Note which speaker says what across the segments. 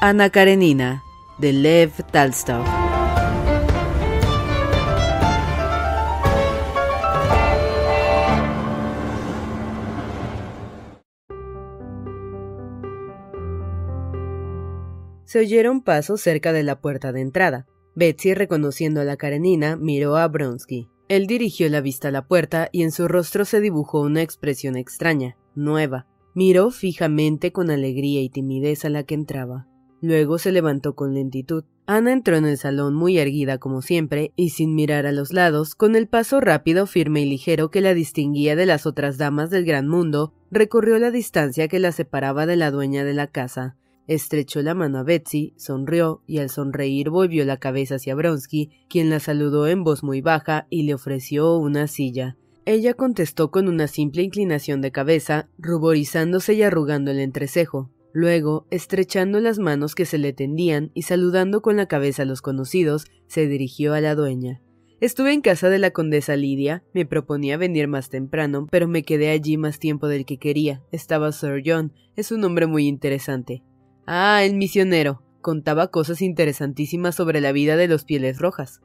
Speaker 1: Ana Karenina, de Lev Talstov. Se oyeron pasos cerca de la puerta de entrada. Betsy, reconociendo a la Karenina, miró a Bronsky. Él dirigió la vista a la puerta y en su rostro se dibujó una expresión extraña, nueva. Miró fijamente con alegría y timidez a la que entraba. Luego se levantó con lentitud. Ana entró en el salón muy erguida como siempre y sin mirar a los lados, con el paso rápido, firme y ligero que la distinguía de las otras damas del gran mundo, recorrió la distancia que la separaba de la dueña de la casa. Estrechó la mano a Betsy, sonrió y al sonreír volvió la cabeza hacia Bronsky, quien la saludó en voz muy baja y le ofreció una silla. Ella contestó con una simple inclinación de cabeza, ruborizándose y arrugando el entrecejo. Luego, estrechando las manos que se le tendían y saludando con la cabeza a los conocidos, se dirigió a la dueña. Estuve en casa de la condesa Lidia, me proponía venir más temprano, pero me quedé allí más tiempo del que quería. Estaba Sir John, es un hombre muy interesante. Ah, el misionero. Contaba cosas interesantísimas sobre la vida de los pieles rojas.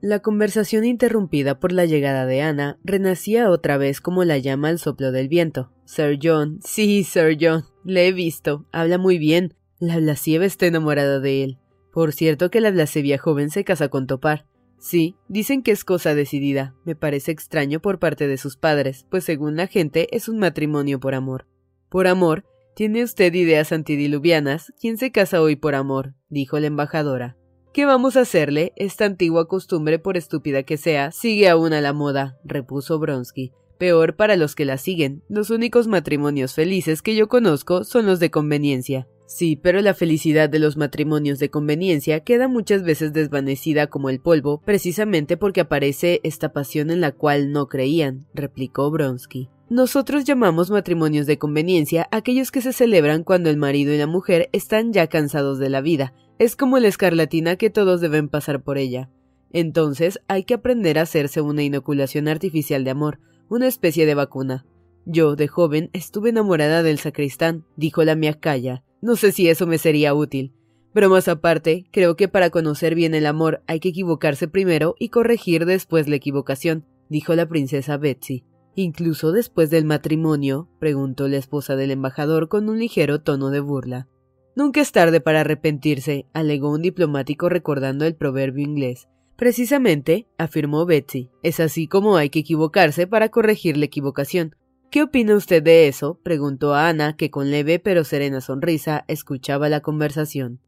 Speaker 1: La conversación interrumpida por la llegada de Ana renacía otra vez como la llama al soplo del viento. Sir John, sí, Sir John, le he visto, habla muy bien. La Blasieva está enamorada de él. Por cierto que la Blasevia joven se casa con Topar. Sí, dicen que es cosa decidida. Me parece extraño por parte de sus padres, pues según la gente es un matrimonio por amor. Por amor, ¿Tiene usted ideas antidiluvianas? ¿Quién se casa hoy por amor? dijo la embajadora. ¿Qué vamos a hacerle? Esta antigua costumbre, por estúpida que sea, sigue aún a la moda, repuso Bronsky. Peor para los que la siguen. Los únicos matrimonios felices que yo conozco son los de conveniencia. Sí, pero la felicidad de los matrimonios de conveniencia queda muchas veces desvanecida como el polvo, precisamente porque aparece esta pasión en la cual no creían, replicó Bronsky. Nosotros llamamos matrimonios de conveniencia aquellos que se celebran cuando el marido y la mujer están ya cansados de la vida. Es como la escarlatina que todos deben pasar por ella. Entonces hay que aprender a hacerse una inoculación artificial de amor, una especie de vacuna. Yo, de joven, estuve enamorada del sacristán, dijo la miacaya. No sé si eso me sería útil. Pero más aparte, creo que para conocer bien el amor hay que equivocarse primero y corregir después la equivocación, dijo la princesa Betsy. Incluso después del matrimonio, preguntó la esposa del embajador con un ligero tono de burla. Nunca es tarde para arrepentirse, alegó un diplomático recordando el proverbio inglés. Precisamente, afirmó Betsy, es así como hay que equivocarse para corregir la equivocación. ¿Qué opina usted de eso? preguntó a Ana, que con leve pero serena sonrisa escuchaba la conversación.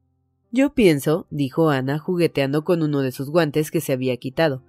Speaker 1: Yo pienso, dijo Ana, jugueteando con uno de sus guantes que se había quitado,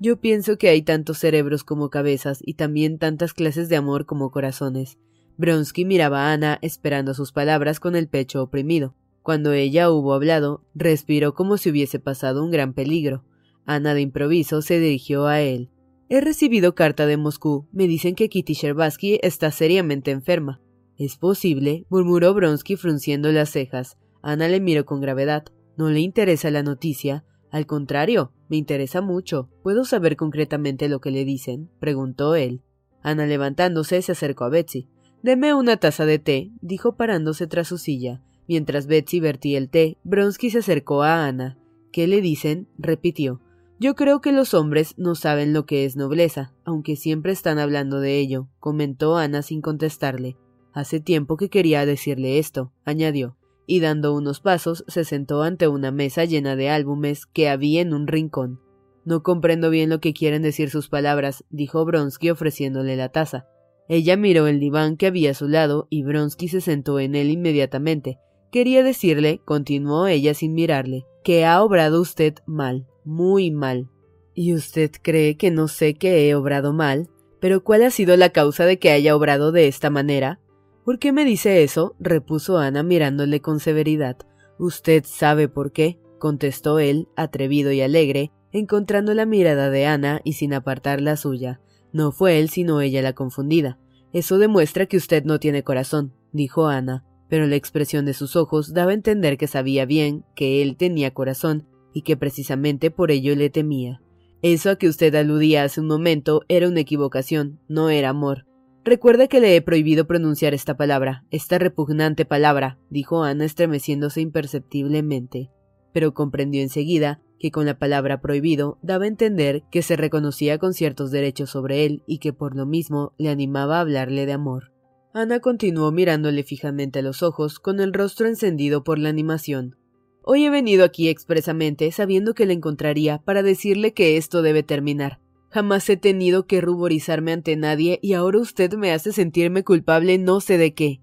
Speaker 1: yo pienso que hay tantos cerebros como cabezas y también tantas clases de amor como corazones. Bronsky miraba a Ana esperando sus palabras con el pecho oprimido. Cuando ella hubo hablado, respiró como si hubiese pasado un gran peligro. Ana de improviso se dirigió a él. He recibido carta de Moscú. Me dicen que Kitty Sherbatsky está seriamente enferma. Es posible, murmuró Bronsky frunciendo las cejas. Ana le miró con gravedad. ¿No le interesa la noticia? Al contrario, me interesa mucho. ¿Puedo saber concretamente lo que le dicen? preguntó él. Ana levantándose se acercó a Betsy. Deme una taza de té, dijo parándose tras su silla. Mientras Betsy vertía el té, Bronsky se acercó a Ana. ¿Qué le dicen? repitió. Yo creo que los hombres no saben lo que es nobleza, aunque siempre están hablando de ello, comentó Ana sin contestarle. Hace tiempo que quería decirle esto, añadió, y dando unos pasos se sentó ante una mesa llena de álbumes que había en un rincón. No comprendo bien lo que quieren decir sus palabras, dijo Bronsky ofreciéndole la taza. Ella miró el diván que había a su lado y Bronsky se sentó en él inmediatamente, Quería decirle, continuó ella sin mirarle, que ha obrado usted mal, muy mal. ¿Y usted cree que no sé que he obrado mal? ¿Pero cuál ha sido la causa de que haya obrado de esta manera? ¿Por qué me dice eso? repuso Ana mirándole con severidad. Usted sabe por qué, contestó él, atrevido y alegre, encontrando la mirada de Ana y sin apartar la suya. No fue él sino ella la confundida. Eso demuestra que usted no tiene corazón, dijo Ana pero la expresión de sus ojos daba a entender que sabía bien que él tenía corazón y que precisamente por ello le temía. Eso a que usted aludía hace un momento era una equivocación, no era amor. Recuerda que le he prohibido pronunciar esta palabra, esta repugnante palabra, dijo Ana estremeciéndose imperceptiblemente, pero comprendió enseguida que con la palabra prohibido daba a entender que se reconocía con ciertos derechos sobre él y que por lo mismo le animaba a hablarle de amor. Ana continuó mirándole fijamente a los ojos, con el rostro encendido por la animación. Hoy he venido aquí expresamente sabiendo que le encontraría para decirle que esto debe terminar. Jamás he tenido que ruborizarme ante nadie y ahora usted me hace sentirme culpable no sé de qué.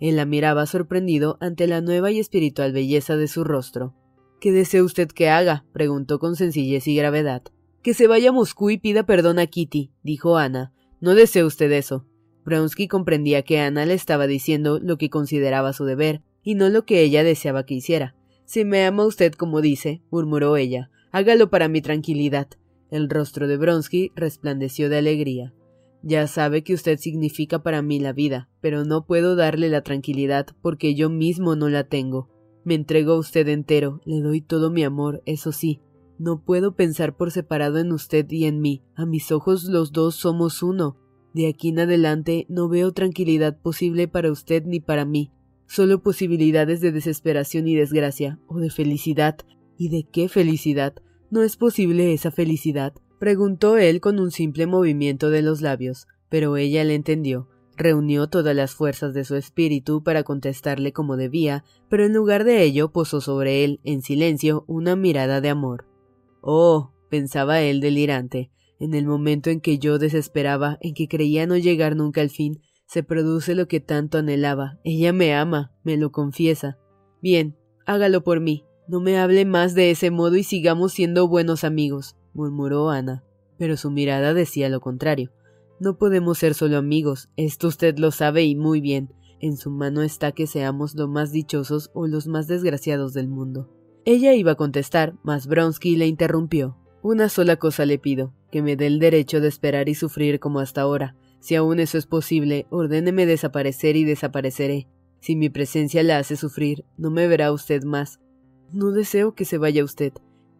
Speaker 1: Él la miraba sorprendido ante la nueva y espiritual belleza de su rostro. ¿Qué desea usted que haga? preguntó con sencillez y gravedad. Que se vaya a Moscú y pida perdón a Kitty, dijo Ana. No desea usted eso. Bronsky comprendía que Ana le estaba diciendo lo que consideraba su deber, y no lo que ella deseaba que hiciera. Si me ama usted como dice, murmuró ella, hágalo para mi tranquilidad. El rostro de Bronsky resplandeció de alegría. Ya sabe que usted significa para mí la vida, pero no puedo darle la tranquilidad porque yo mismo no la tengo. Me entrego a usted entero, le doy todo mi amor, eso sí. No puedo pensar por separado en usted y en mí. A mis ojos los dos somos uno. De aquí en adelante no veo tranquilidad posible para usted ni para mí, solo posibilidades de desesperación y desgracia, o de felicidad. ¿Y de qué felicidad? ¿No es posible esa felicidad? preguntó él con un simple movimiento de los labios, pero ella le entendió. Reunió todas las fuerzas de su espíritu para contestarle como debía, pero en lugar de ello posó sobre él, en silencio, una mirada de amor. Oh, pensaba él delirante, en el momento en que yo desesperaba, en que creía no llegar nunca al fin, se produce lo que tanto anhelaba. Ella me ama, me lo confiesa. Bien, hágalo por mí. No me hable más de ese modo y sigamos siendo buenos amigos, murmuró Ana. Pero su mirada decía lo contrario. No podemos ser solo amigos, esto usted lo sabe y muy bien. En su mano está que seamos los más dichosos o los más desgraciados del mundo. Ella iba a contestar, mas Bronsky le interrumpió. Una sola cosa le pido, que me dé el derecho de esperar y sufrir como hasta ahora. Si aún eso es posible, ordéneme desaparecer y desapareceré. Si mi presencia la hace sufrir, no me verá usted más. No deseo que se vaya usted.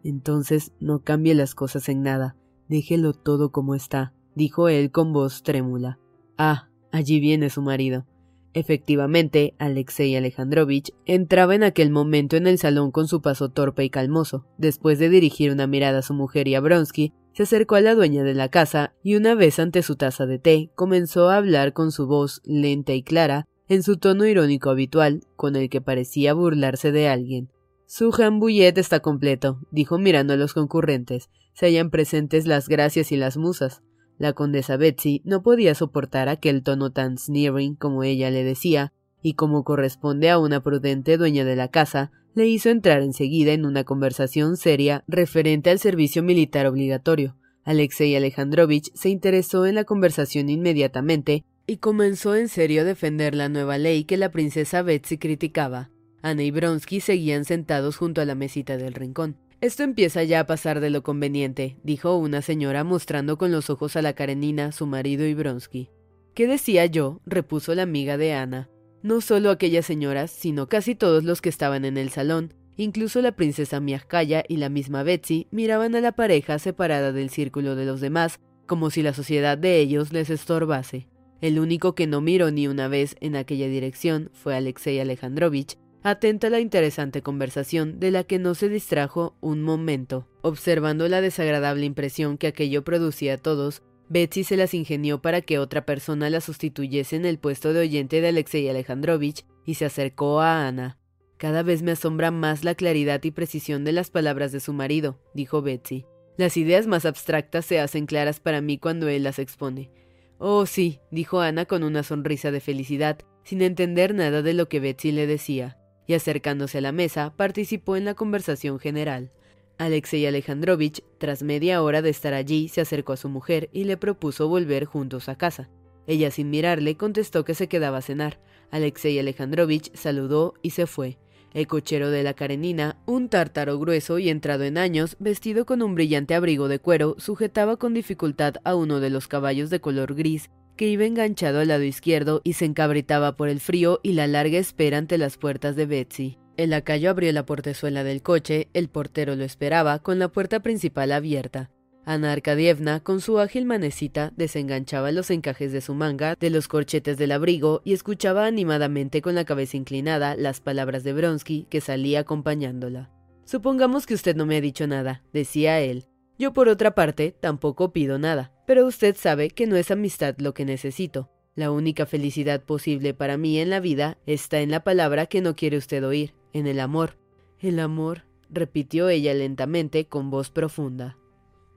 Speaker 1: Entonces no cambie las cosas en nada. Déjelo todo como está, dijo él con voz trémula. Ah, allí viene su marido. Efectivamente, Alexei Alejandrovich entraba en aquel momento en el salón con su paso torpe y calmoso. Después de dirigir una mirada a su mujer y a Bronsky, se acercó a la dueña de la casa y una vez ante su taza de té comenzó a hablar con su voz lenta y clara, en su tono irónico habitual, con el que parecía burlarse de alguien. Su jambullet está completo, dijo mirando a los concurrentes. Se hallan presentes las gracias y las musas. La condesa Betsy no podía soportar aquel tono tan sneering como ella le decía, y como corresponde a una prudente dueña de la casa, le hizo entrar enseguida en una conversación seria referente al servicio militar obligatorio. Alexei Alejandrovich se interesó en la conversación inmediatamente y comenzó en serio a defender la nueva ley que la princesa Betsy criticaba. Ana y Bronsky seguían sentados junto a la mesita del rincón. Esto empieza ya a pasar de lo conveniente, dijo una señora mostrando con los ojos a la Karenina, su marido y Bronsky. ¿Qué decía yo? repuso la amiga de Ana. No solo aquellas señoras, sino casi todos los que estaban en el salón, incluso la princesa Miaskaya y la misma Betsy, miraban a la pareja separada del círculo de los demás, como si la sociedad de ellos les estorbase. El único que no miró ni una vez en aquella dirección fue Alexei Alejandrovich, atento a la interesante conversación de la que no se distrajo un momento. Observando la desagradable impresión que aquello producía a todos, Betsy se las ingenió para que otra persona la sustituyese en el puesto de oyente de Alexei Alejandrovich y se acercó a Ana. Cada vez me asombra más la claridad y precisión de las palabras de su marido, dijo Betsy. Las ideas más abstractas se hacen claras para mí cuando él las expone. Oh, sí, dijo Ana con una sonrisa de felicidad, sin entender nada de lo que Betsy le decía, y acercándose a la mesa, participó en la conversación general. Alexei Alejandrovich, tras media hora de estar allí, se acercó a su mujer y le propuso volver juntos a casa. Ella, sin mirarle, contestó que se quedaba a cenar. Alexei Alejandrovich saludó y se fue. El cochero de la Karenina, un tártaro grueso y entrado en años, vestido con un brillante abrigo de cuero, sujetaba con dificultad a uno de los caballos de color gris que iba enganchado al lado izquierdo y se encabritaba por el frío y la larga espera ante las puertas de Betsy. El lacayo abrió la portezuela del coche, el portero lo esperaba, con la puerta principal abierta. Ana Arkadievna, con su ágil manecita, desenganchaba los encajes de su manga de los corchetes del abrigo y escuchaba animadamente con la cabeza inclinada las palabras de Bronsky que salía acompañándola. Supongamos que usted no me ha dicho nada, decía él. Yo por otra parte tampoco pido nada, pero usted sabe que no es amistad lo que necesito. La única felicidad posible para mí en la vida está en la palabra que no quiere usted oír, en el amor. El amor, repitió ella lentamente con voz profunda.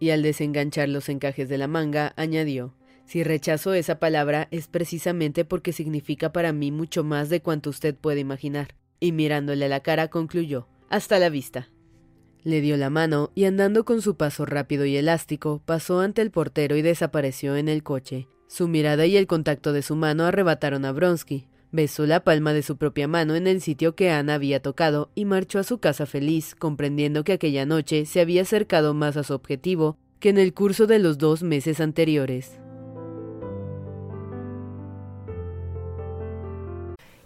Speaker 1: Y al desenganchar los encajes de la manga, añadió Si rechazo esa palabra es precisamente porque significa para mí mucho más de cuanto usted puede imaginar. Y mirándole a la cara concluyó Hasta la vista. Le dio la mano y andando con su paso rápido y elástico, pasó ante el portero y desapareció en el coche. Su mirada y el contacto de su mano arrebataron a Bronsky. Besó la palma de su propia mano en el sitio que Ana había tocado y marchó a su casa feliz, comprendiendo que aquella noche se había acercado más a su objetivo que en el curso de los dos meses anteriores.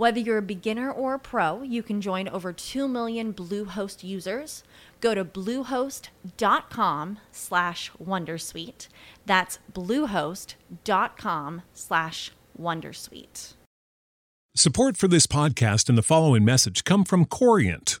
Speaker 2: Whether you're a beginner or a pro, you can join over 2 million Bluehost users. Go to bluehost.com slash wondersuite. That's bluehost.com slash wondersuite.
Speaker 3: Support for this podcast and the following message come from Corient.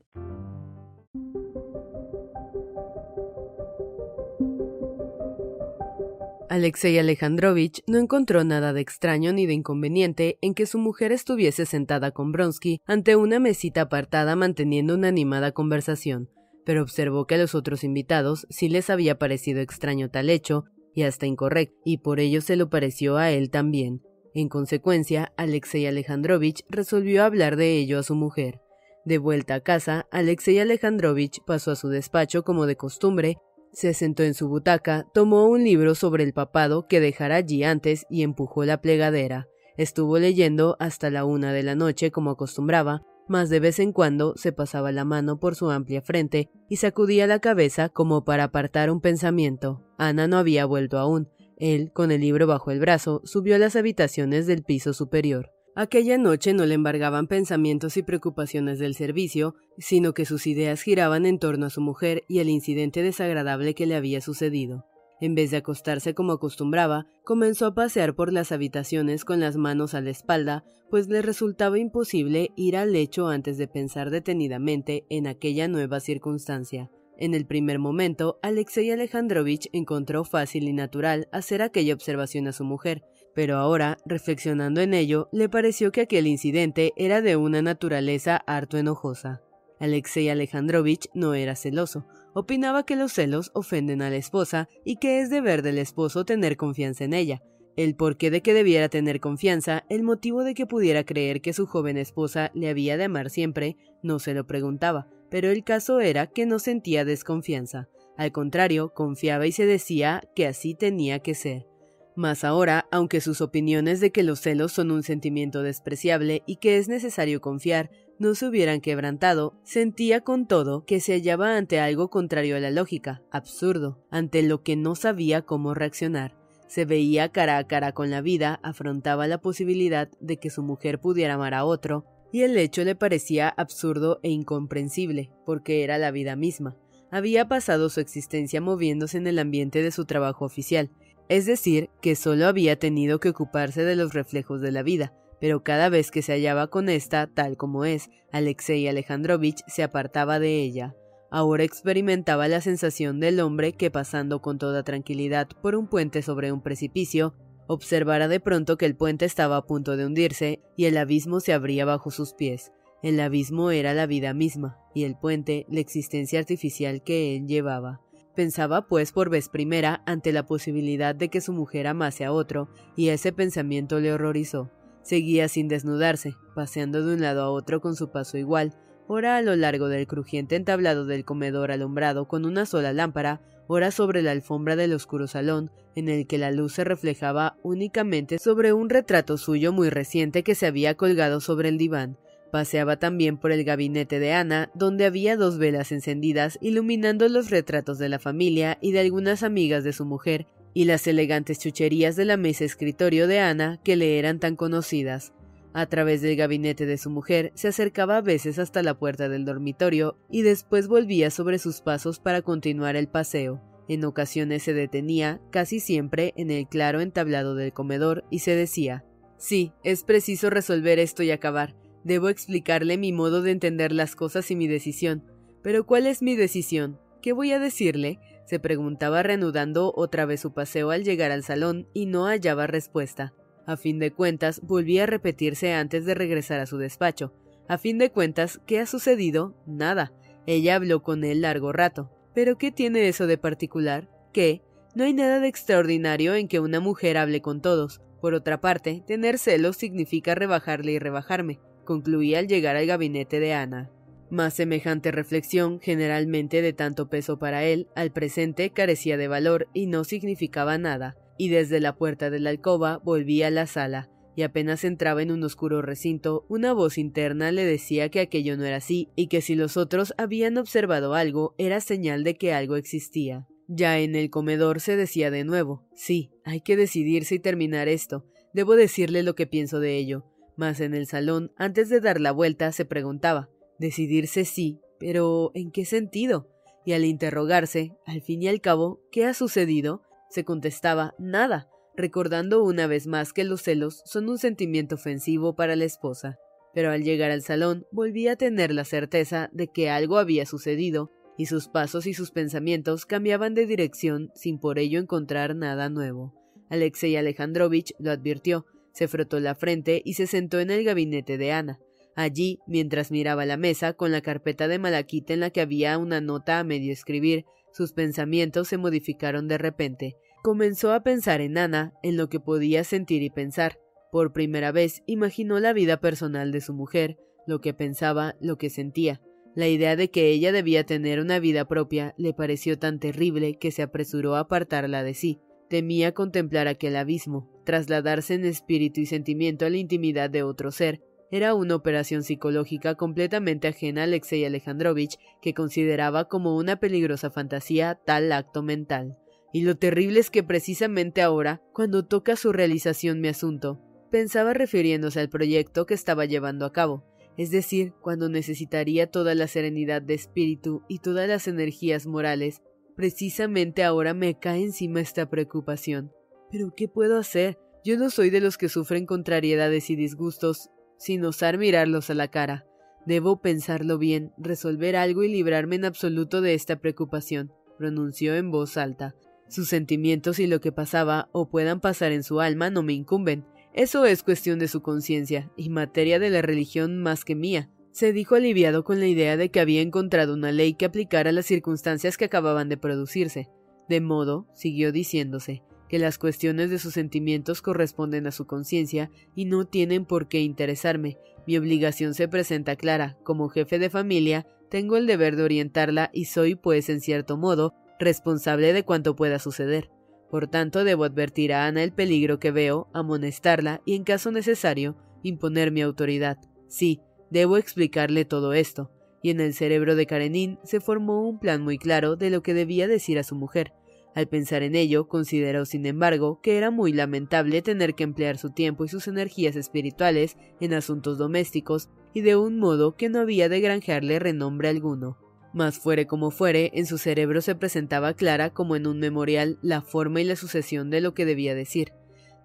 Speaker 1: Alexei Alejandrovich no encontró nada de extraño ni de inconveniente en que su mujer estuviese sentada con Bronsky ante una mesita apartada manteniendo una animada conversación, pero observó que a los otros invitados sí les había parecido extraño tal hecho y hasta incorrecto, y por ello se lo pareció a él también. En consecuencia, Alexei Alejandrovich resolvió hablar de ello a su mujer. De vuelta a casa, Alexei Alejandrovich pasó a su despacho como de costumbre Se sentó en su butaca, tomó un libro sobre el papado que dejara allí antes y empujó la plegadera. Estuvo leyendo hasta la una de la noche como acostumbraba, mas de vez en cuando se pasaba la mano por su amplia frente y sacudía la cabeza como para apartar un pensamiento. Ana no había vuelto aún. Él, con el libro bajo el brazo, subió a las habitaciones del piso superior. Aquella noche no le embargaban pensamientos y preocupaciones del servicio, sino que sus ideas giraban en torno a su mujer y el incidente desagradable que le había sucedido. En vez de acostarse como acostumbraba, comenzó a pasear por las habitaciones con las manos a la espalda, pues le resultaba imposible ir al lecho antes de pensar detenidamente en aquella nueva circunstancia. En el primer momento, Alexei Alejandrovich encontró fácil y natural hacer aquella observación a su mujer, pero ahora, reflexionando en ello, le pareció que aquel incidente era de una naturaleza harto enojosa. Alexei Alejandrovich no era celoso, opinaba que los celos ofenden a la esposa y que es deber del esposo tener confianza en ella. El porqué de que debiera tener confianza, el motivo de que pudiera creer que su joven esposa le había de amar siempre, no se lo preguntaba, pero el caso era que no sentía desconfianza. Al contrario, confiaba y se decía que así tenía que ser. Mas ahora, aunque sus opiniones de que los celos son un sentimiento despreciable y que es necesario confiar, no se hubieran quebrantado, sentía con todo que se hallaba ante algo contrario a la lógica, absurdo, ante lo que no sabía cómo reaccionar. Se veía cara a cara con la vida, afrontaba la posibilidad de que su mujer pudiera amar a otro, y el hecho le parecía absurdo e incomprensible, porque era la vida misma. Había pasado su existencia moviéndose en el ambiente de su trabajo oficial, es decir, que solo había tenido que ocuparse de los reflejos de la vida, pero cada vez que se hallaba con esta, tal como es, Alexei Alejandrovich se apartaba de ella. Ahora experimentaba la sensación del hombre que pasando con toda tranquilidad por un puente sobre un precipicio, observara de pronto que el puente estaba a punto de hundirse y el abismo se abría bajo sus pies. El abismo era la vida misma, y el puente la existencia artificial que él llevaba. Pensaba pues por vez primera ante la posibilidad de que su mujer amase a otro, y ese pensamiento le horrorizó. Seguía sin desnudarse, paseando de un lado a otro con su paso igual, ora a lo largo del crujiente entablado del comedor alumbrado con una sola lámpara, ora sobre la alfombra del oscuro salón, en el que la luz se reflejaba únicamente sobre un retrato suyo muy reciente que se había colgado sobre el diván. Paseaba también por el gabinete de Ana, donde había dos velas encendidas iluminando los retratos de la familia y de algunas amigas de su mujer, y las elegantes chucherías de la mesa escritorio de Ana que le eran tan conocidas. A través del gabinete de su mujer se acercaba a veces hasta la puerta del dormitorio y después volvía sobre sus pasos para continuar el paseo. En ocasiones se detenía, casi siempre, en el claro entablado del comedor y se decía Sí, es preciso resolver esto y acabar. Debo explicarle mi modo de entender las cosas y mi decisión. Pero ¿cuál es mi decisión? ¿Qué voy a decirle? se preguntaba reanudando otra vez su paseo al llegar al salón y no hallaba respuesta. A fin de cuentas, volvía a repetirse antes de regresar a su despacho. A fin de cuentas, ¿qué ha sucedido? Nada. Ella habló con él largo rato. ¿Pero qué tiene eso de particular? ¿Qué? No hay nada de extraordinario en que una mujer hable con todos. Por otra parte, tener celos significa rebajarle y rebajarme, concluía al llegar al gabinete de Ana. Más semejante reflexión, generalmente de tanto peso para él, al presente carecía de valor y no significaba nada y desde la puerta de la alcoba volvía a la sala, y apenas entraba en un oscuro recinto, una voz interna le decía que aquello no era así, y que si los otros habían observado algo, era señal de que algo existía. Ya en el comedor se decía de nuevo, sí, hay que decidirse y terminar esto, debo decirle lo que pienso de ello. Mas en el salón, antes de dar la vuelta, se preguntaba, decidirse sí, pero ¿en qué sentido? Y al interrogarse, al fin y al cabo, ¿qué ha sucedido? Se contestaba nada, recordando una vez más que los celos son un sentimiento ofensivo para la esposa. Pero al llegar al salón volvía a tener la certeza de que algo había sucedido, y sus pasos y sus pensamientos cambiaban de dirección sin por ello encontrar nada nuevo. Alexei Alejandrovich lo advirtió, se frotó la frente y se sentó en el gabinete de Ana. Allí, mientras miraba la mesa con la carpeta de malaquita en la que había una nota a medio escribir, sus pensamientos se modificaron de repente. Comenzó a pensar en Ana, en lo que podía sentir y pensar. Por primera vez imaginó la vida personal de su mujer, lo que pensaba, lo que sentía. La idea de que ella debía tener una vida propia le pareció tan terrible que se apresuró a apartarla de sí. Temía contemplar aquel abismo, trasladarse en espíritu y sentimiento a la intimidad de otro ser. Era una operación psicológica completamente ajena a Alexei Alejandrovich, que consideraba como una peligrosa fantasía tal acto mental. Y lo terrible es que precisamente ahora, cuando toca su realización mi asunto, pensaba refiriéndose al proyecto que estaba llevando a cabo, es decir, cuando necesitaría toda la serenidad de espíritu y todas las energías morales, precisamente ahora me cae encima esta preocupación. Pero ¿qué puedo hacer? Yo no soy de los que sufren contrariedades y disgustos sin osar mirarlos a la cara. Debo pensarlo bien, resolver algo y librarme en absoluto de esta preocupación, pronunció en voz alta. Sus sentimientos y lo que pasaba o puedan pasar en su alma no me incumben. Eso es cuestión de su conciencia y materia de la religión más que mía. Se dijo aliviado con la idea de que había encontrado una ley que aplicara las circunstancias que acababan de producirse. De modo, siguió diciéndose, que las cuestiones de sus sentimientos corresponden a su conciencia y no tienen por qué interesarme. Mi obligación se presenta clara. Como jefe de familia, tengo el deber de orientarla y soy, pues, en cierto modo, responsable de cuanto pueda suceder. Por tanto, debo advertir a Ana el peligro que veo, amonestarla y, en caso necesario, imponer mi autoridad. Sí, debo explicarle todo esto. Y en el cerebro de Karenin se formó un plan muy claro de lo que debía decir a su mujer. Al pensar en ello, consideró, sin embargo, que era muy lamentable tener que emplear su tiempo y sus energías espirituales en asuntos domésticos y de un modo que no había de granjearle renombre alguno. Mas fuere como fuere, en su cerebro se presentaba clara como en un memorial la forma y la sucesión de lo que debía decir.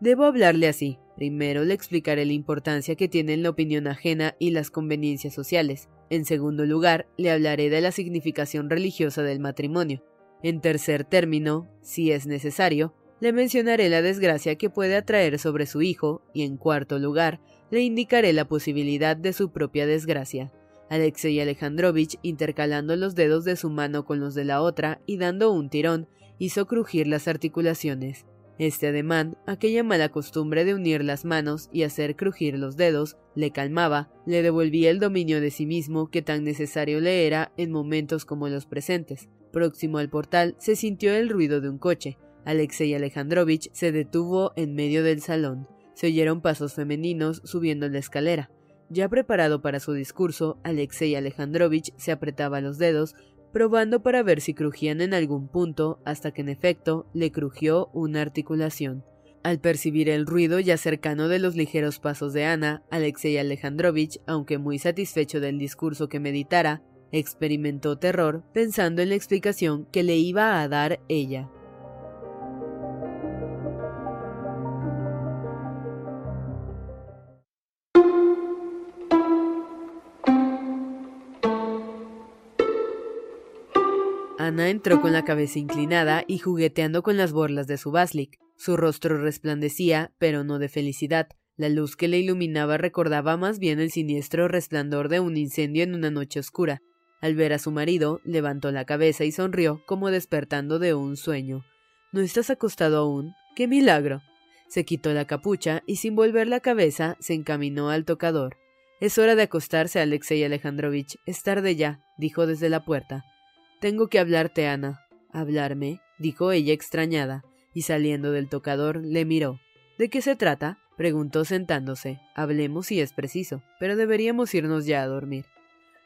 Speaker 1: Debo hablarle así. Primero le explicaré la importancia que tienen la opinión ajena y las conveniencias sociales. En segundo lugar, le hablaré de la significación religiosa del matrimonio. En tercer término, si es necesario, le mencionaré la desgracia que puede atraer sobre su hijo y en cuarto lugar, le indicaré la posibilidad de su propia desgracia. Alexei Alejandrovich, intercalando los dedos de su mano con los de la otra y dando un tirón, hizo crujir las articulaciones. Este ademán, aquella mala costumbre de unir las manos y hacer crujir los dedos, le calmaba, le devolvía el dominio de sí mismo que tan necesario le era en momentos como los presentes. Próximo al portal se sintió el ruido de un coche. Alexei Alejandrovich se detuvo en medio del salón. Se oyeron pasos femeninos subiendo la escalera. Ya preparado para su discurso, Alexei Alejandrovich se apretaba los dedos, probando para ver si crujían en algún punto, hasta que en efecto le crujió una articulación. Al percibir el ruido ya cercano de los ligeros pasos de Ana, Alexei Alejandrovich, aunque muy satisfecho del discurso que meditara, experimentó terror pensando en la explicación que le iba a dar ella. Ana entró con la cabeza inclinada y jugueteando con las borlas de su baslik. Su rostro resplandecía, pero no de felicidad. La luz que le iluminaba recordaba más bien el siniestro resplandor de un incendio en una noche oscura. Al ver a su marido, levantó la cabeza y sonrió como despertando de un sueño. ¿No estás acostado aún? ¡Qué milagro! Se quitó la capucha y sin volver la cabeza se encaminó al tocador. Es hora de acostarse, Alexei Alejandrovich. Es tarde ya, dijo desde la puerta. Tengo que hablarte, Ana. ¿Hablarme? dijo ella extrañada, y saliendo del tocador le miró. ¿De qué se trata? preguntó sentándose. Hablemos si es preciso, pero deberíamos irnos ya a dormir.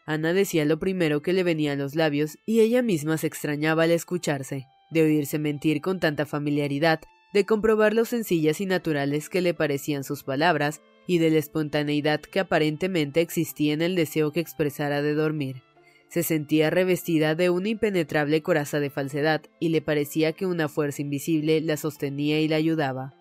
Speaker 1: Ana decía lo primero que le venía a los labios, y ella misma se extrañaba al escucharse, de oírse mentir con tanta familiaridad, de comprobar lo sencillas y naturales que le parecían sus palabras, y de la espontaneidad que aparentemente existía en el deseo que expresara de dormir. Se sentía revestida de una impenetrable coraza de falsedad y le parecía que una fuerza invisible la sostenía y la ayudaba.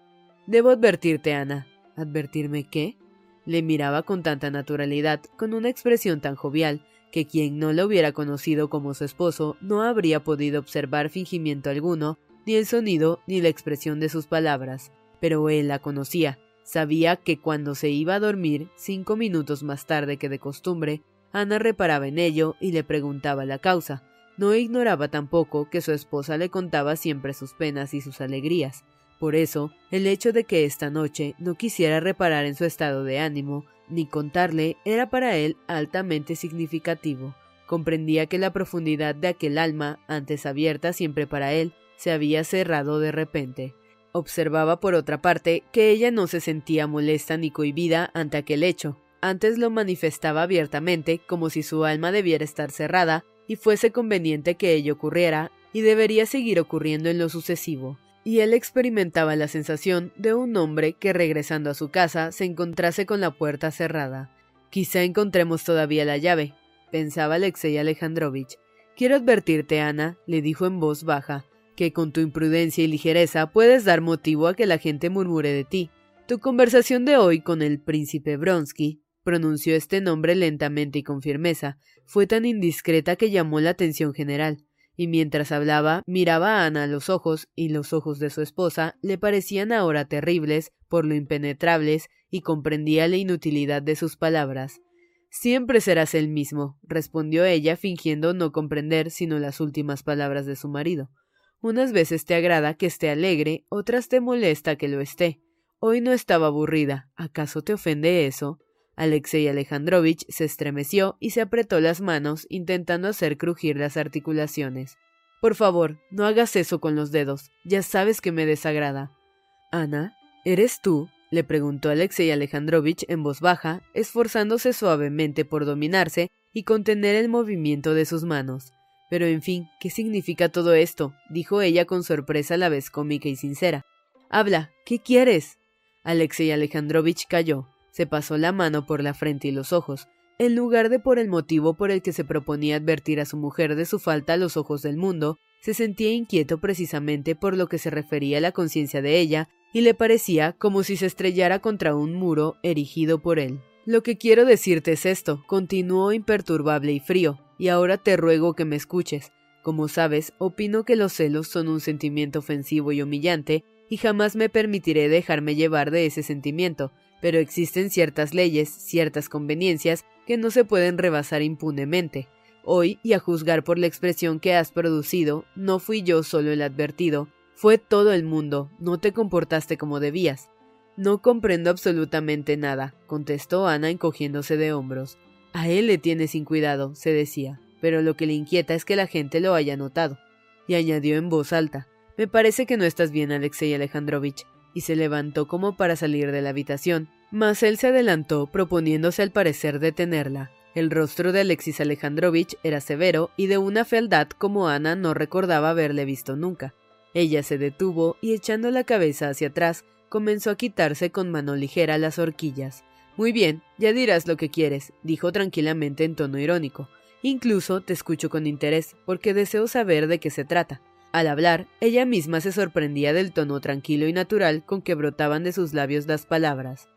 Speaker 1: Debo advertirte, Ana. ¿Advertirme qué? Le miraba con tanta naturalidad, con una expresión tan jovial, que quien no la hubiera conocido como su esposo no habría podido observar fingimiento alguno, ni el sonido ni la expresión de sus palabras. Pero él la conocía, sabía que cuando se iba a dormir, cinco minutos más tarde que de costumbre, Ana reparaba en ello y le preguntaba la causa. No ignoraba tampoco que su esposa le contaba siempre sus penas y sus alegrías. Por eso, el hecho de que esta noche no quisiera reparar en su estado de ánimo, ni contarle, era para él altamente significativo. Comprendía que la profundidad de aquel alma, antes abierta siempre para él, se había cerrado de repente. Observaba por otra parte que ella no se sentía molesta ni cohibida ante aquel hecho, antes lo manifestaba abiertamente como si su alma debiera estar cerrada y fuese conveniente que ello ocurriera y debería seguir ocurriendo en lo sucesivo. Y él experimentaba la sensación de un hombre que regresando a su casa se encontrase con la puerta cerrada. Quizá encontremos todavía la llave, pensaba Alexei Alejandrovich. Quiero advertirte, Ana, le dijo en voz baja, que con tu imprudencia y ligereza puedes dar motivo a que la gente murmure de ti. Tu conversación de hoy con el príncipe Bronsky, pronunció este nombre lentamente y con firmeza, fue tan indiscreta que llamó la atención general, y mientras hablaba miraba a Ana a los ojos, y los ojos de su esposa le parecían ahora terribles por lo impenetrables, y comprendía la inutilidad de sus palabras. Siempre serás el mismo, respondió ella, fingiendo no comprender sino las últimas palabras de su marido. Unas veces te agrada que esté alegre, otras te molesta que lo esté. Hoy no estaba aburrida. ¿Acaso te ofende eso? Alexei Alejandrovich se estremeció y se apretó las manos, intentando hacer crujir las articulaciones. Por favor, no hagas eso con los dedos. Ya sabes que me desagrada. Ana, ¿eres tú? le preguntó Alexei Alejandrovich en voz baja, esforzándose suavemente por dominarse y contener el movimiento de sus manos. Pero en fin, ¿qué significa todo esto? dijo ella con sorpresa a la vez cómica y sincera. Habla, ¿qué quieres? Alexei Alejandrovich calló, se pasó la mano por la frente y los ojos, en lugar de por el motivo por el que se proponía advertir a su mujer de su falta a los ojos del mundo, se sentía inquieto precisamente por lo que se refería a la conciencia de ella, y le parecía como si se estrellara contra un muro erigido por él. Lo que quiero decirte es esto, continuó imperturbable y frío, y ahora te ruego que me escuches. Como sabes, opino que los celos son un sentimiento ofensivo y humillante, y jamás me permitiré dejarme llevar de ese sentimiento, pero existen ciertas leyes, ciertas conveniencias, que no se pueden rebasar impunemente. Hoy, y a juzgar por la expresión que has producido, no fui yo solo el advertido, fue todo el mundo, no te comportaste como debías. No comprendo absolutamente nada, contestó Ana encogiéndose de hombros. A él le tiene sin cuidado, se decía, pero lo que le inquieta es que la gente lo haya notado. Y añadió en voz alta, Me parece que no estás bien, Alexei Alejandrovich, y se levantó como para salir de la habitación, mas él se adelantó proponiéndose al parecer detenerla. El rostro de Alexis Alejandrovich era severo y de una fealdad como Ana no recordaba haberle visto nunca. Ella se detuvo y echando la cabeza hacia atrás, comenzó a quitarse con mano ligera las horquillas. Muy bien, ya dirás lo que quieres, dijo tranquilamente en tono irónico. Incluso te escucho con interés, porque deseo saber de qué se trata. Al hablar, ella misma se sorprendía del tono tranquilo y natural con que brotaban de sus labios las palabras.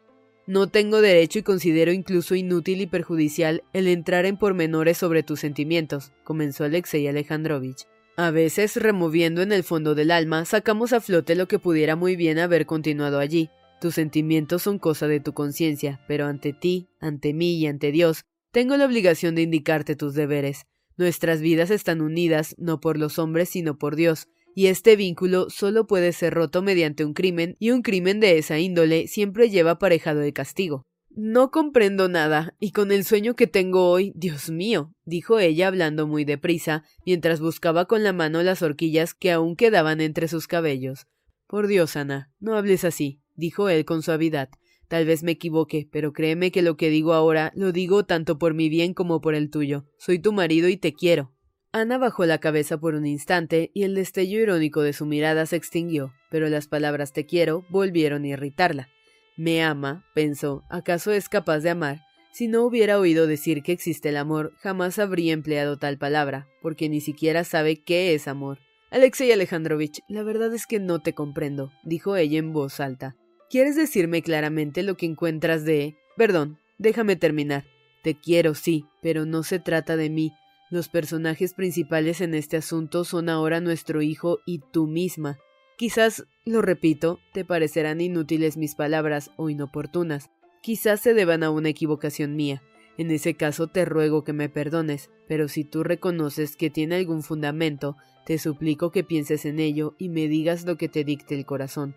Speaker 1: No tengo derecho y considero incluso inútil y perjudicial el entrar en pormenores sobre tus sentimientos, comenzó Alexei Alejandrovich. A veces, removiendo en el fondo del alma, sacamos a flote lo que pudiera muy bien haber continuado allí, tus sentimientos son cosa de tu conciencia, pero ante ti, ante mí y ante Dios, tengo la obligación de indicarte tus deberes. Nuestras vidas están unidas no por los hombres, sino por Dios, y este vínculo solo puede ser roto mediante un crimen, y un crimen de esa índole siempre lleva aparejado el castigo. No comprendo nada, y con el sueño que tengo hoy, Dios mío, dijo ella hablando muy deprisa, mientras buscaba con la mano las horquillas que aún quedaban entre sus cabellos. Por Dios, Ana, no hables así dijo él con suavidad. Tal vez me equivoque, pero créeme que lo que digo ahora lo digo tanto por mi bien como por el tuyo. Soy tu marido y te quiero. Ana bajó la cabeza por un instante y el destello irónico de su mirada se extinguió, pero las palabras te quiero volvieron a irritarla. Me ama, pensó, ¿acaso es capaz de amar? Si no hubiera oído decir que existe el amor, jamás habría empleado tal palabra, porque ni siquiera sabe qué es amor. Alexei Alejandrovich, la verdad es que no te comprendo, dijo ella en voz alta. ¿Quieres decirme claramente lo que encuentras de... Perdón, déjame terminar. Te quiero, sí, pero no se trata de mí. Los personajes principales en este asunto son ahora nuestro hijo y tú misma. Quizás, lo repito, te parecerán inútiles mis palabras o inoportunas. Quizás se deban a una equivocación mía. En ese caso te ruego que me perdones, pero si tú reconoces que tiene algún fundamento, te suplico que pienses en ello y me digas lo que te dicte el corazón.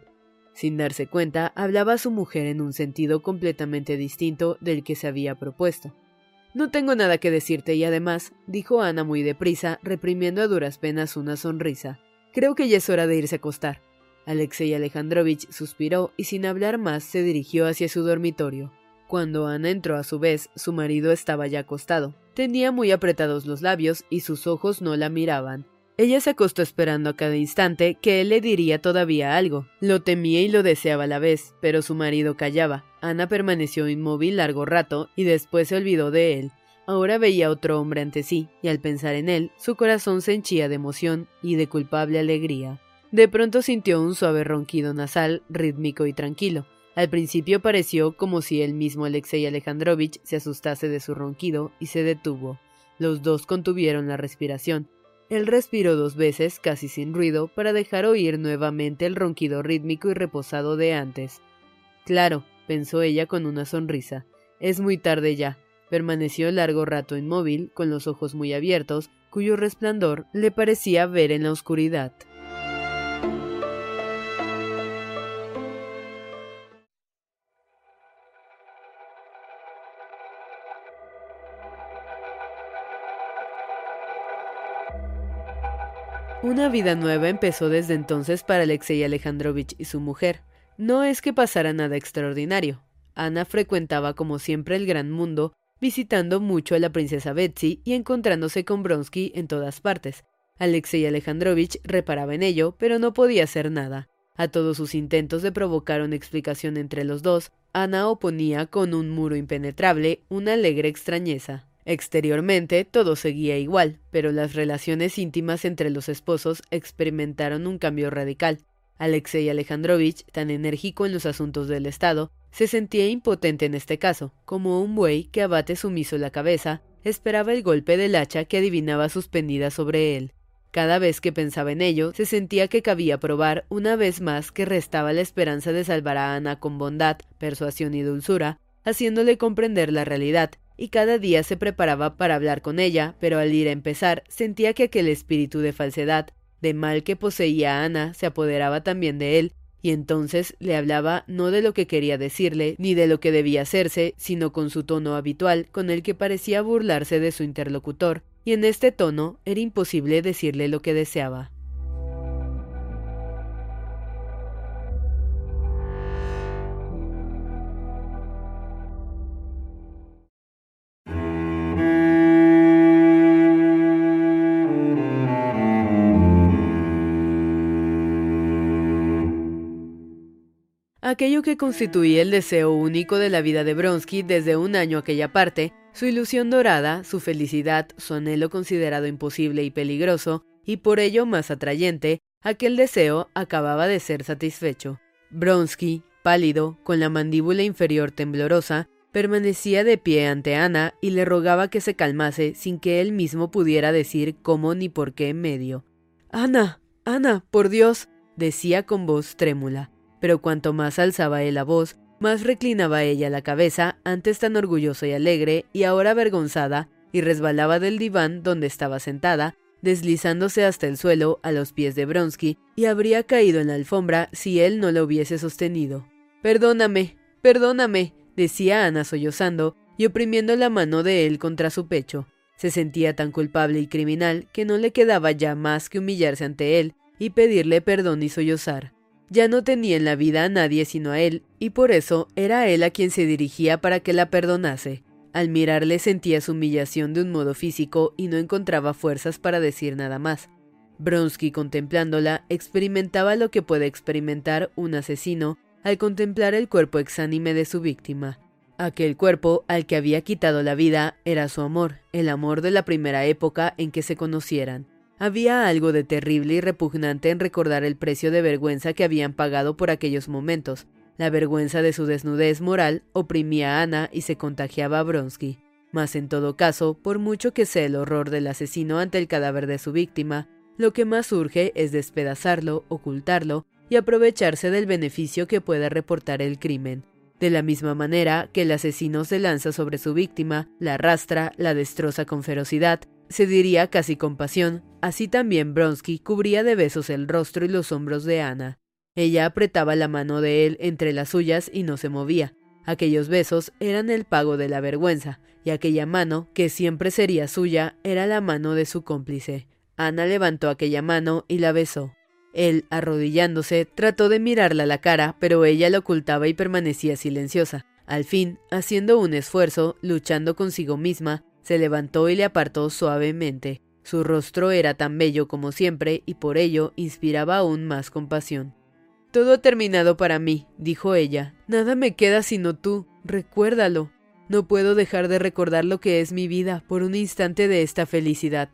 Speaker 1: Sin darse cuenta, hablaba a su mujer en un sentido completamente distinto del que se había propuesto. No tengo nada que decirte y además, dijo Ana muy deprisa, reprimiendo a duras penas una sonrisa. Creo que ya es hora de irse a acostar. Alexei Alejandrovich suspiró y sin hablar más se dirigió hacia su dormitorio. Cuando Ana entró a su vez, su marido estaba ya acostado. Tenía muy apretados los labios y sus ojos no la miraban. Ella se acostó esperando a cada instante que él le diría todavía algo. Lo temía y lo deseaba a la vez, pero su marido callaba. Ana permaneció inmóvil largo rato y después se olvidó de él. Ahora veía otro hombre ante sí, y al pensar en él, su corazón se henchía de emoción y de culpable alegría. De pronto sintió un suave ronquido nasal, rítmico y tranquilo. Al principio pareció como si el mismo Alexei Alejandrovich se asustase de su ronquido y se detuvo. Los dos contuvieron la respiración. Él respiró dos veces, casi sin ruido, para dejar oír nuevamente el ronquido rítmico y reposado de antes. Claro, pensó ella con una sonrisa. Es muy tarde ya. Permaneció largo rato inmóvil, con los ojos muy abiertos, cuyo resplandor le parecía ver en la oscuridad. Una vida nueva empezó desde entonces para Alexei Alejandrovich y su mujer. No es que pasara nada extraordinario. Ana frecuentaba como siempre el gran mundo, visitando mucho a la princesa Betsy y encontrándose con Bronsky en todas partes. Alexei Alejandrovich reparaba en ello, pero no podía hacer nada. A todos sus intentos de provocar una explicación entre los dos, Ana oponía con un muro impenetrable una alegre extrañeza. Exteriormente todo seguía igual, pero las relaciones íntimas entre los esposos experimentaron un cambio radical. Alexei Alejandrovich, tan enérgico en los asuntos del Estado, se sentía impotente en este caso, como un buey que abate sumiso la cabeza, esperaba el golpe del hacha que adivinaba suspendida sobre él. Cada vez que pensaba en ello, se sentía que cabía probar una vez más que restaba la esperanza de salvar a Ana con bondad, persuasión y dulzura, haciéndole comprender la realidad, y cada día se preparaba para hablar con ella, pero al ir a empezar sentía que aquel espíritu de falsedad, de mal que poseía a Ana, se apoderaba también de él, y entonces le hablaba no de lo que quería decirle, ni de lo que debía hacerse, sino con su tono habitual, con el que parecía burlarse de su interlocutor, y en este tono era imposible decirle lo que deseaba. Aquello que constituía el deseo único de la vida de Bronsky desde un año aquella parte, su ilusión dorada, su felicidad, su anhelo considerado imposible y peligroso, y por ello más atrayente, aquel deseo acababa de ser satisfecho. Bronsky, pálido, con la mandíbula inferior temblorosa, permanecía de pie ante Ana y le rogaba que se calmase sin que él mismo pudiera decir cómo ni por qué medio. Ana, Ana, por Dios, decía con voz trémula pero cuanto más alzaba él la voz, más reclinaba ella la cabeza, antes tan orgullosa y alegre, y ahora avergonzada, y resbalaba del diván donde estaba sentada, deslizándose hasta el suelo a los pies de Bronsky, y habría caído en la alfombra si él no la hubiese sostenido. Perdóname, perdóname, decía Ana sollozando y oprimiendo la mano de él contra su pecho. Se sentía tan culpable y criminal que no le quedaba ya más que humillarse ante él y pedirle perdón y sollozar. Ya no tenía en la vida a nadie sino a él, y por eso era él a quien se dirigía para que la perdonase. Al mirarle sentía su humillación de un modo físico y no encontraba fuerzas para decir nada más. Bronsky, contemplándola, experimentaba lo que puede experimentar un asesino al contemplar el cuerpo exánime de su víctima. Aquel cuerpo al que había quitado la vida era su amor, el amor de la primera época en que se conocieran. Había algo de terrible y repugnante en recordar el precio de vergüenza que habían pagado por aquellos momentos. La vergüenza de su desnudez moral oprimía a Ana y se contagiaba a Bronsky. Mas en todo caso, por mucho que sea el horror del asesino ante el cadáver de su víctima, lo que más urge es despedazarlo, ocultarlo y aprovecharse del beneficio que pueda reportar el crimen. De la misma manera que el asesino se lanza sobre su víctima, la arrastra, la destroza con ferocidad, se diría casi con pasión, así también Bronsky cubría de besos el rostro y los hombros de Ana. Ella apretaba la mano de él entre las suyas y no se movía. Aquellos besos eran el pago de la vergüenza, y aquella mano, que siempre sería suya, era la mano de su cómplice. Ana levantó aquella mano y la besó. Él, arrodillándose, trató de mirarla a la cara, pero ella la ocultaba y permanecía silenciosa. Al fin, haciendo un esfuerzo, luchando consigo misma, se levantó y le apartó suavemente. Su rostro era tan bello como siempre y por ello inspiraba aún más compasión. Todo ha terminado para mí, dijo ella. Nada me queda sino tú. Recuérdalo. No puedo dejar de recordar lo que es mi vida por un instante de esta felicidad.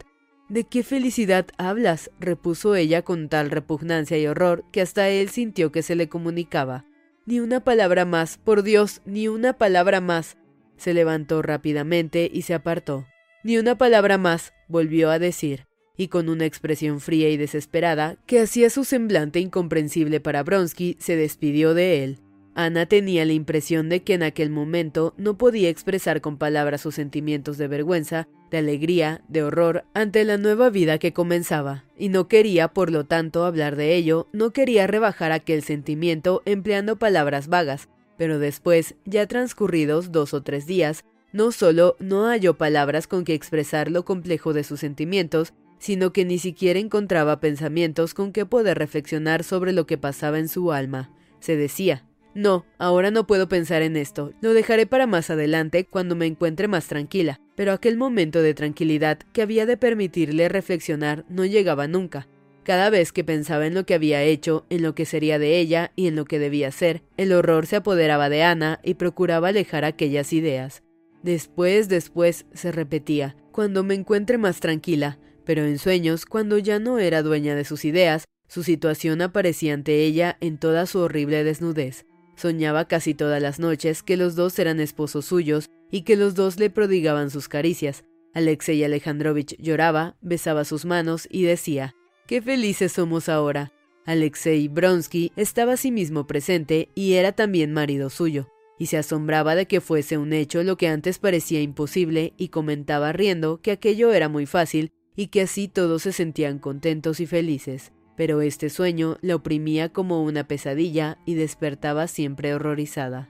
Speaker 1: ¿De qué felicidad hablas? repuso ella con tal repugnancia y horror que hasta él sintió que se le comunicaba. Ni una palabra más, por Dios, ni una palabra más. Se levantó rápidamente y se apartó. Ni una palabra más, volvió a decir, y con una expresión fría y desesperada que hacía su semblante incomprensible para Bronsky, se despidió de él. Ana tenía la impresión de que en aquel momento no podía expresar con palabras sus sentimientos de vergüenza, de alegría, de horror ante la nueva vida que comenzaba, y no quería, por lo tanto, hablar de ello, no quería rebajar aquel sentimiento empleando palabras vagas, pero después, ya transcurridos dos o tres días, no solo no halló palabras con que expresar lo complejo de sus sentimientos, sino que ni siquiera encontraba pensamientos con que poder reflexionar sobre lo que pasaba en su alma. Se decía, no, ahora no puedo pensar en esto, lo dejaré para más adelante cuando me encuentre más tranquila, pero aquel momento de tranquilidad que había de permitirle reflexionar no llegaba nunca. Cada vez que pensaba en lo que había hecho, en lo que sería de ella y en lo que debía ser, el horror se apoderaba de Ana y procuraba alejar aquellas ideas. Después, después, se repetía, cuando me encuentre más tranquila, pero en sueños, cuando ya no era dueña de sus ideas, su situación aparecía ante ella en toda su horrible desnudez. Soñaba casi todas las noches que los dos eran esposos suyos y que los dos le prodigaban sus caricias. Alexei Alejandrovich lloraba, besaba sus manos y decía, ¡Qué felices somos ahora! Alexei Bronsky estaba mismo presente y era también marido suyo, y se asombraba de que fuese un hecho lo que antes parecía imposible y comentaba riendo que aquello era muy fácil y que así todos se sentían contentos y felices pero este sueño la oprimía como una pesadilla y despertaba siempre horrorizada.